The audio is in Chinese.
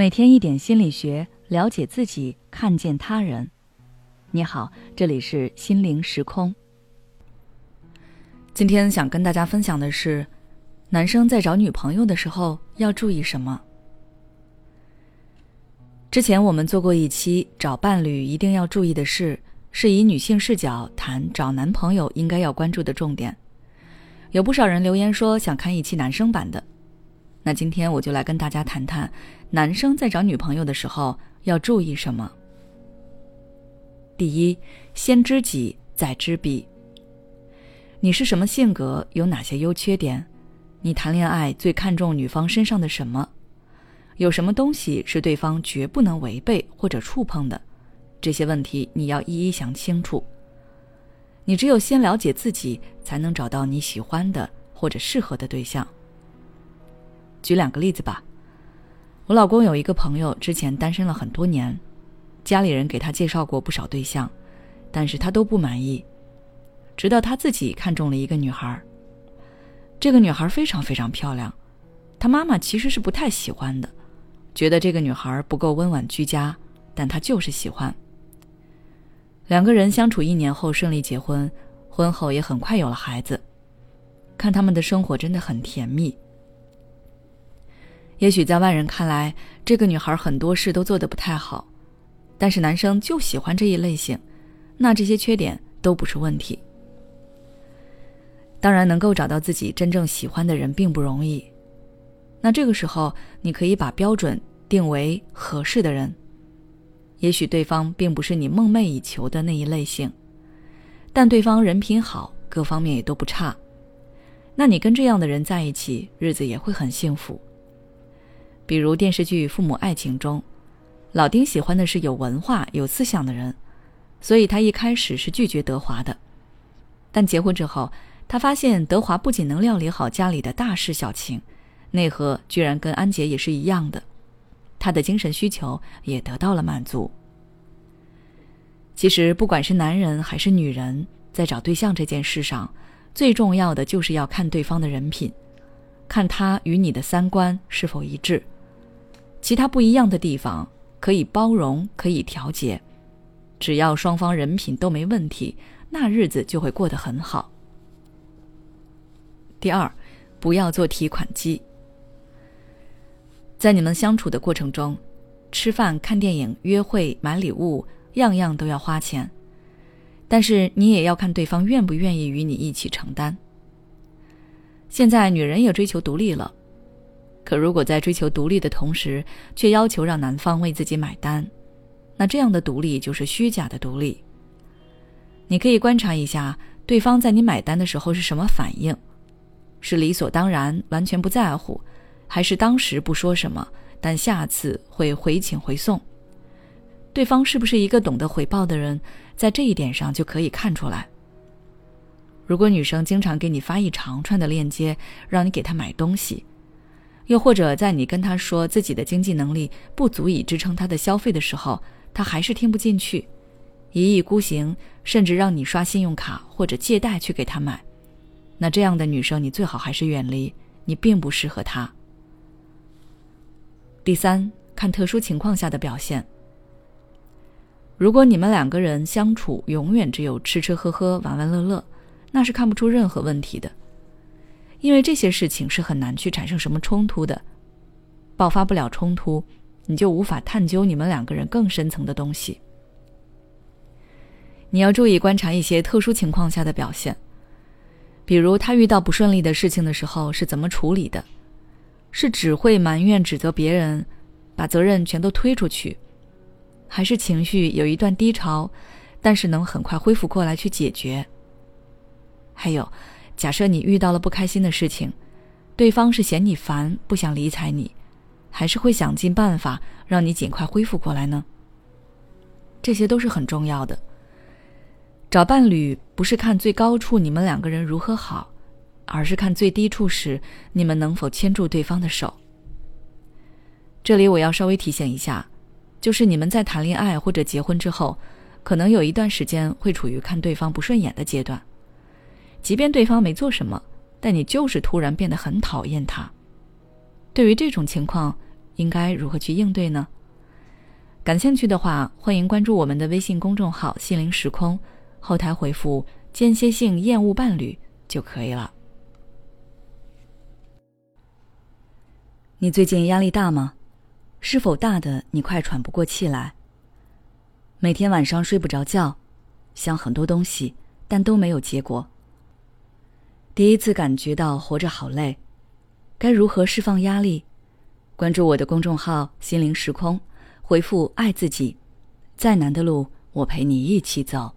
每天一点心理学，了解自己，看见他人。你好，这里是心灵时空。今天想跟大家分享的是，男生在找女朋友的时候要注意什么。之前我们做过一期找伴侣一定要注意的事，是以女性视角谈找男朋友应该要关注的重点。有不少人留言说想看一期男生版的。那今天我就来跟大家谈谈，男生在找女朋友的时候要注意什么。第一，先知己再知彼。你是什么性格？有哪些优缺点？你谈恋爱最看重女方身上的什么？有什么东西是对方绝不能违背或者触碰的？这些问题你要一一想清楚。你只有先了解自己，才能找到你喜欢的或者适合的对象。举两个例子吧。我老公有一个朋友，之前单身了很多年，家里人给他介绍过不少对象，但是他都不满意。直到他自己看中了一个女孩，这个女孩非常非常漂亮，他妈妈其实是不太喜欢的，觉得这个女孩不够温婉居家，但他就是喜欢。两个人相处一年后顺利结婚，婚后也很快有了孩子，看他们的生活真的很甜蜜。也许在外人看来，这个女孩很多事都做得不太好，但是男生就喜欢这一类型，那这些缺点都不是问题。当然，能够找到自己真正喜欢的人并不容易，那这个时候你可以把标准定为合适的人。也许对方并不是你梦寐以求的那一类型，但对方人品好，各方面也都不差，那你跟这样的人在一起，日子也会很幸福。比如电视剧《父母爱情》中，老丁喜欢的是有文化、有思想的人，所以他一开始是拒绝德华的。但结婚之后，他发现德华不仅能料理好家里的大事小情，内核居然跟安杰也是一样的，他的精神需求也得到了满足。其实，不管是男人还是女人，在找对象这件事上，最重要的就是要看对方的人品，看他与你的三观是否一致。其他不一样的地方可以包容，可以调节，只要双方人品都没问题，那日子就会过得很好。第二，不要做提款机。在你们相处的过程中，吃饭、看电影、约会、买礼物，样样都要花钱，但是你也要看对方愿不愿意与你一起承担。现在女人也追求独立了。可如果在追求独立的同时，却要求让男方为自己买单，那这样的独立就是虚假的独立。你可以观察一下对方在你买单的时候是什么反应，是理所当然完全不在乎，还是当时不说什么，但下次会回请回送？对方是不是一个懂得回报的人，在这一点上就可以看出来。如果女生经常给你发一长串的链接，让你给她买东西。又或者在你跟他说自己的经济能力不足以支撑他的消费的时候，他还是听不进去，一意孤行，甚至让你刷信用卡或者借贷去给他买，那这样的女生你最好还是远离，你并不适合他。第三，看特殊情况下的表现。如果你们两个人相处永远只有吃吃喝喝、玩玩乐乐，那是看不出任何问题的。因为这些事情是很难去产生什么冲突的，爆发不了冲突，你就无法探究你们两个人更深层的东西。你要注意观察一些特殊情况下的表现，比如他遇到不顺利的事情的时候是怎么处理的，是只会埋怨指责别人，把责任全都推出去，还是情绪有一段低潮，但是能很快恢复过来去解决，还有。假设你遇到了不开心的事情，对方是嫌你烦，不想理睬你，还是会想尽办法让你尽快恢复过来呢？这些都是很重要的。找伴侣不是看最高处你们两个人如何好，而是看最低处时你们能否牵住对方的手。这里我要稍微提醒一下，就是你们在谈恋爱或者结婚之后，可能有一段时间会处于看对方不顺眼的阶段。即便对方没做什么，但你就是突然变得很讨厌他。对于这种情况，应该如何去应对呢？感兴趣的话，欢迎关注我们的微信公众号“心灵时空”，后台回复“间歇性厌恶伴侣”就可以了。你最近压力大吗？是否大的你快喘不过气来？每天晚上睡不着觉，想很多东西，但都没有结果。第一次感觉到活着好累，该如何释放压力？关注我的公众号“心灵时空”。回复“爱自己”，再难的路，我陪你一起走。